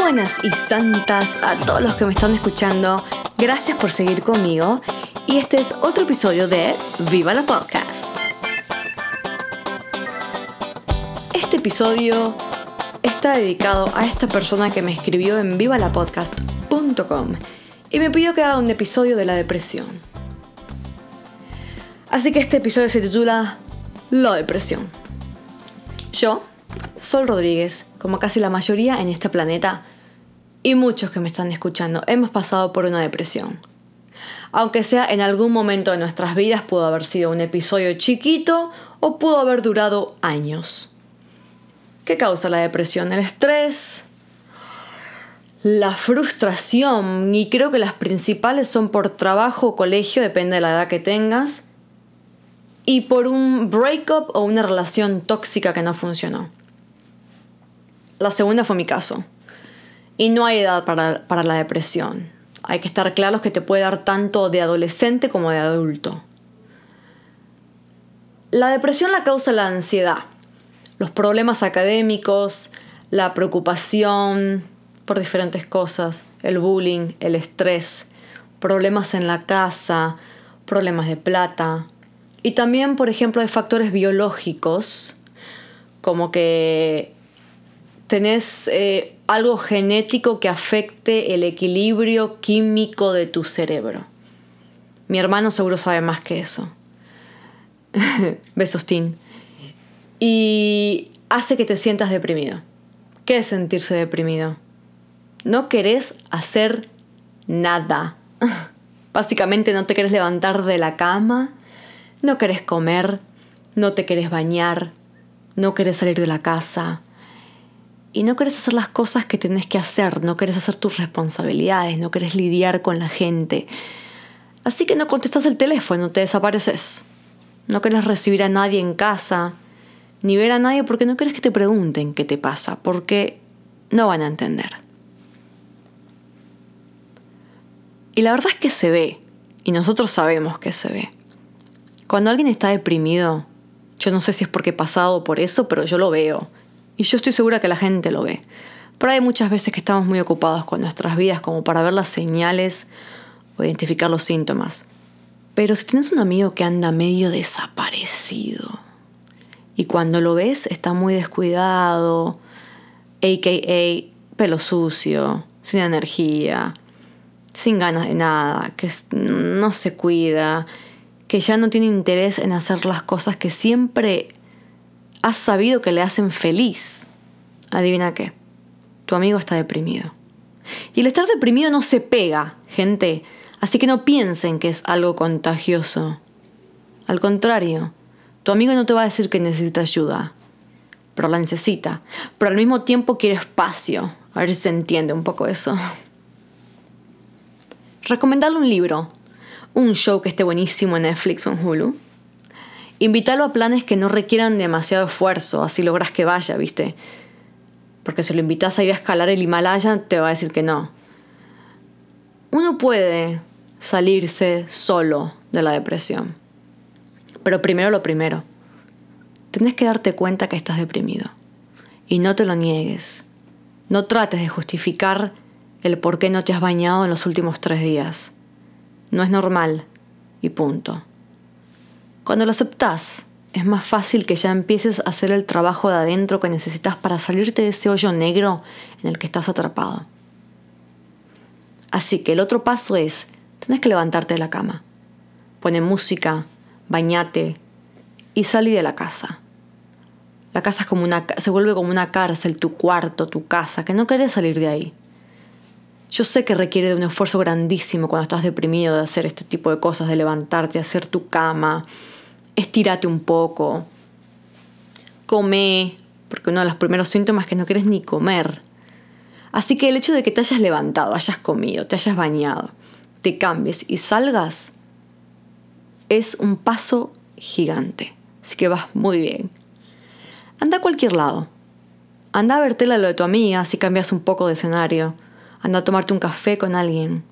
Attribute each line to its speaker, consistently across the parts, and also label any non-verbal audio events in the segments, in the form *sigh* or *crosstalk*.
Speaker 1: Buenas y santas a todos los que me están escuchando. Gracias por seguir conmigo. Y este es otro episodio de Viva la Podcast. Este episodio está dedicado a esta persona que me escribió en vivalapodcast.com y me pidió que haga un episodio de la depresión. Así que este episodio se titula La depresión. Yo, Sol Rodríguez, como casi la mayoría en este planeta, y muchos que me están escuchando, hemos pasado por una depresión. Aunque sea en algún momento de nuestras vidas, pudo haber sido un episodio chiquito o pudo haber durado años. ¿Qué causa la depresión? El estrés, la frustración, y creo que las principales son por trabajo o colegio, depende de la edad que tengas, y por un breakup o una relación tóxica que no funcionó. La segunda fue mi caso. Y no hay edad para, para la depresión. Hay que estar claros que te puede dar tanto de adolescente como de adulto. La depresión la causa la ansiedad, los problemas académicos, la preocupación por diferentes cosas, el bullying, el estrés, problemas en la casa, problemas de plata. Y también, por ejemplo, hay factores biológicos, como que tenés eh, algo genético que afecte el equilibrio químico de tu cerebro. Mi hermano seguro sabe más que eso. *laughs* Besos, Tim. Y hace que te sientas deprimido. ¿Qué es sentirse deprimido? No querés hacer nada. *laughs* Básicamente no te querés levantar de la cama, no querés comer, no te querés bañar, no querés salir de la casa, y no querés hacer las cosas que tenés que hacer, no querés hacer tus responsabilidades, no querés lidiar con la gente. Así que no contestas el teléfono, te desapareces. No querés recibir a nadie en casa, ni ver a nadie porque no querés que te pregunten qué te pasa, porque no van a entender. Y la verdad es que se ve, y nosotros sabemos que se ve. Cuando alguien está deprimido, yo no sé si es porque he pasado por eso, pero yo lo veo y yo estoy segura que la gente lo ve. Pero hay muchas veces que estamos muy ocupados con nuestras vidas como para ver las señales o identificar los síntomas. Pero si tienes un amigo que anda medio desaparecido y cuando lo ves está muy descuidado, aka pelo sucio, sin energía, sin ganas de nada, que no se cuida, que ya no tiene interés en hacer las cosas que siempre has sabido que le hacen feliz. Adivina qué, tu amigo está deprimido. Y el estar deprimido no se pega, gente, así que no piensen que es algo contagioso. Al contrario, tu amigo no te va a decir que necesita ayuda, pero la necesita, pero al mismo tiempo quiere espacio. A ver si se entiende un poco eso. Recomendarle un libro, un show que esté buenísimo en Netflix o en Hulu Invítalo a planes que no requieran demasiado esfuerzo, así logras que vaya, ¿viste? Porque si lo invitas a ir a escalar el Himalaya, te va a decir que no. Uno puede salirse solo de la depresión. Pero primero lo primero. Tienes que darte cuenta que estás deprimido. Y no te lo niegues. No trates de justificar el por qué no te has bañado en los últimos tres días. No es normal. Y punto. Cuando lo aceptas, es más fácil que ya empieces a hacer el trabajo de adentro que necesitas para salirte de ese hoyo negro en el que estás atrapado. Así que el otro paso es, tenés que levantarte de la cama. Pone música, bañate y salí de la casa. La casa es como una, se vuelve como una cárcel, tu cuarto, tu casa, que no querés salir de ahí. Yo sé que requiere de un esfuerzo grandísimo cuando estás deprimido de hacer este tipo de cosas, de levantarte, hacer tu cama, estírate un poco, come, porque uno de los primeros síntomas es que no quieres ni comer. Así que el hecho de que te hayas levantado, hayas comido, te hayas bañado, te cambies y salgas, es un paso gigante. Así que vas muy bien. Anda a cualquier lado. Anda a verte lo de tu amiga si cambias un poco de escenario. Anda a tomarte un café con alguien.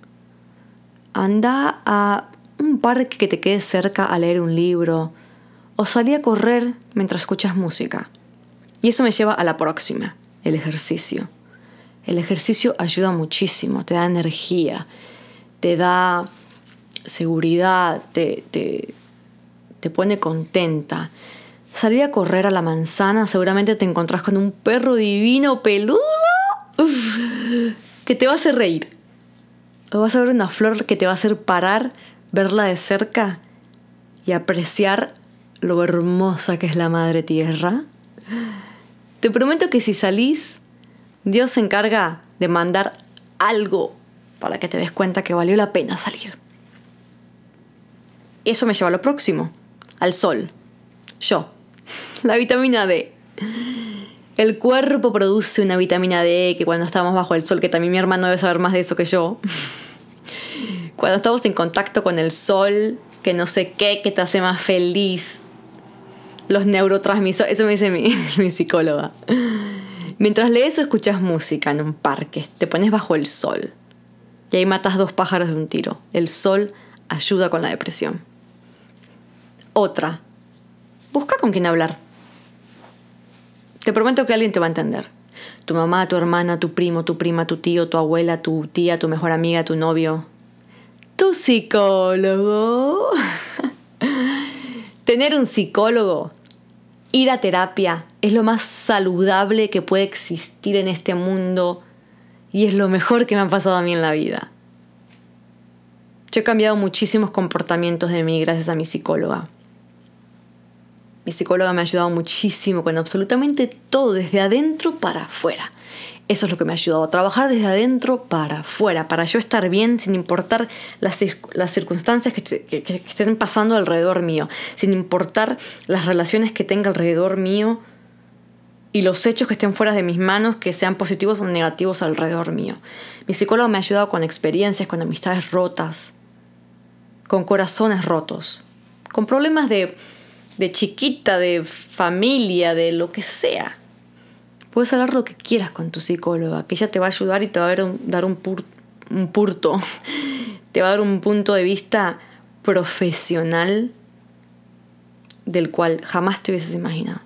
Speaker 1: Anda a un parque que te quede cerca a leer un libro, o salí a correr mientras escuchas música. Y eso me lleva a la próxima, el ejercicio. El ejercicio ayuda muchísimo, te da energía, te da seguridad, te, te, te pone contenta. Salir a correr a la manzana, seguramente te encontrás con un perro divino, peludo, que te va a hacer reír. O vas a ver una flor que te va a hacer parar, verla de cerca y apreciar lo hermosa que es la madre tierra. Te prometo que si salís, Dios se encarga de mandar algo para que te des cuenta que valió la pena salir. Eso me lleva a lo próximo, al sol. Yo, la vitamina D. El cuerpo produce una vitamina D que cuando estamos bajo el sol, que también mi hermano debe saber más de eso que yo, cuando estamos en contacto con el sol, que no sé qué, que te hace más feliz, los neurotransmisores, eso me dice *laughs* mi, psicóloga. Mientras lees o escuchas música en un parque, te pones bajo el sol y ahí matas dos pájaros de un tiro. El sol ayuda con la depresión. Otra, busca con quién hablar. Te prometo que alguien te va a entender. Tu mamá, tu hermana, tu primo, tu prima, tu tío, tu abuela, tu tía, tu mejor amiga, tu novio. Tu psicólogo. Tener un psicólogo, ir a terapia, es lo más saludable que puede existir en este mundo y es lo mejor que me ha pasado a mí en la vida. Yo he cambiado muchísimos comportamientos de mí gracias a mi psicóloga. Mi psicóloga me ha ayudado muchísimo con absolutamente todo, desde adentro para afuera. Eso es lo que me ha ayudado, a trabajar desde adentro para afuera, para yo estar bien sin importar las, circunstancias que, que, estén pasando alrededor mío, sin importar las relaciones que tenga alrededor mío y los hechos que estén fuera de mis manos, que sean positivos o negativos alrededor mío. Mi psicóloga me ha ayudado con experiencias, con amistades rotas, con corazones rotos, con problemas de de chiquita, de familia, de lo que sea. Puedes hablar lo que quieras con tu psicóloga, que ella te va a ayudar y te va a dar un, purto, *laughs* te va a dar un punto de vista profesional del cual jamás te hubieses imaginado.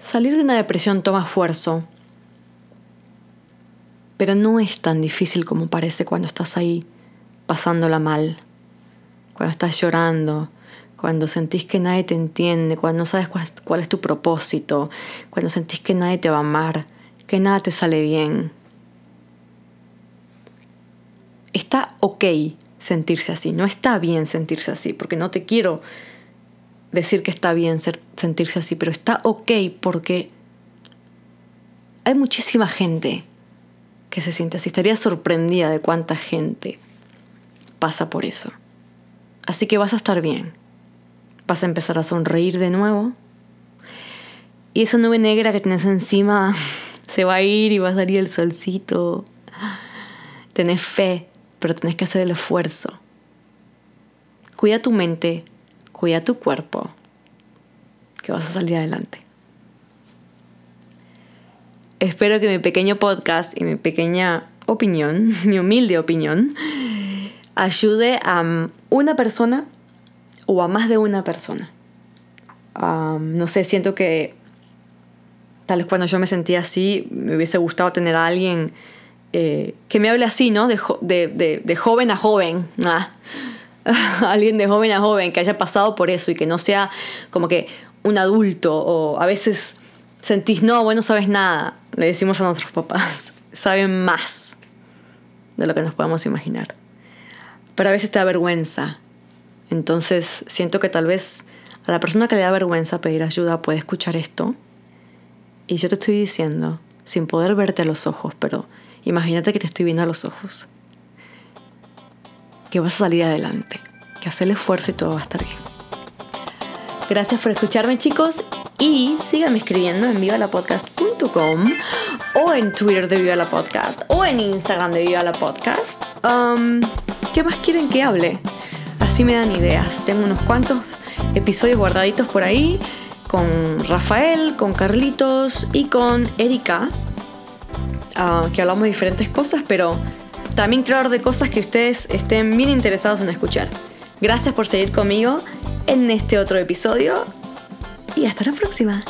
Speaker 1: Salir de una depresión toma esfuerzo, pero no es tan difícil como parece cuando estás ahí pasándola mal, cuando estás llorando, cuando sentís que nadie te entiende, cuando no sabes cuál, es tu propósito, cuando sentís que nadie te va a amar, que nada te sale bien. Está ok sentirse así, no está bien sentirse así, porque no te quiero decir que está bien sentirse así, pero está ok porque hay muchísima gente que se siente así. Estaría sorprendida de cuánta gente pasa por eso. Así que vas a estar bien vas a empezar a sonreír de nuevo. Y esa nube negra que tienes encima *laughs* se va a ir y va a salir el solcito. Tenés fe, pero tenés que hacer el esfuerzo. Cuida tu mente, cuida tu cuerpo, que vas a salir adelante. Espero que mi pequeño podcast y mi pequeña opinión, *laughs* mi humilde opinión, ayude a una persona o a más de una persona. no sé, siento que tal vez cuando yo me sentía así, me hubiese gustado tener a alguien eh, que me hable así, ¿no? De, joven a joven. *laughs* alguien de joven a joven que haya pasado por eso y que no sea como que un adulto o a veces sentís, no, bueno, no sabes nada. Le decimos a nuestros papás, *laughs* saben más de lo que nos podemos imaginar. Pero a veces te da vergüenza entonces siento que tal vez a la persona que le da vergüenza pedir ayuda puede escuchar esto. Y yo te estoy diciendo, sin poder verte a los ojos, pero imagínate que te estoy viendo a los ojos, que vas a salir adelante, que hacer el esfuerzo y todo va a estar bien. Gracias por escucharme chicos y síganme escribiendo en vivalapodcast.com o en Twitter de Viva la Podcast o en Instagram de Viva la Podcast. Um, ¿Qué más quieren que hable? Así me dan ideas. Tengo unos cuantos episodios guardaditos por ahí con Rafael, con Carlitos y con Erika, ah, que hablamos de diferentes cosas, pero también hablar de cosas que ustedes estén bien interesados en escuchar. Gracias por seguir conmigo en este otro episodio y hasta la próxima.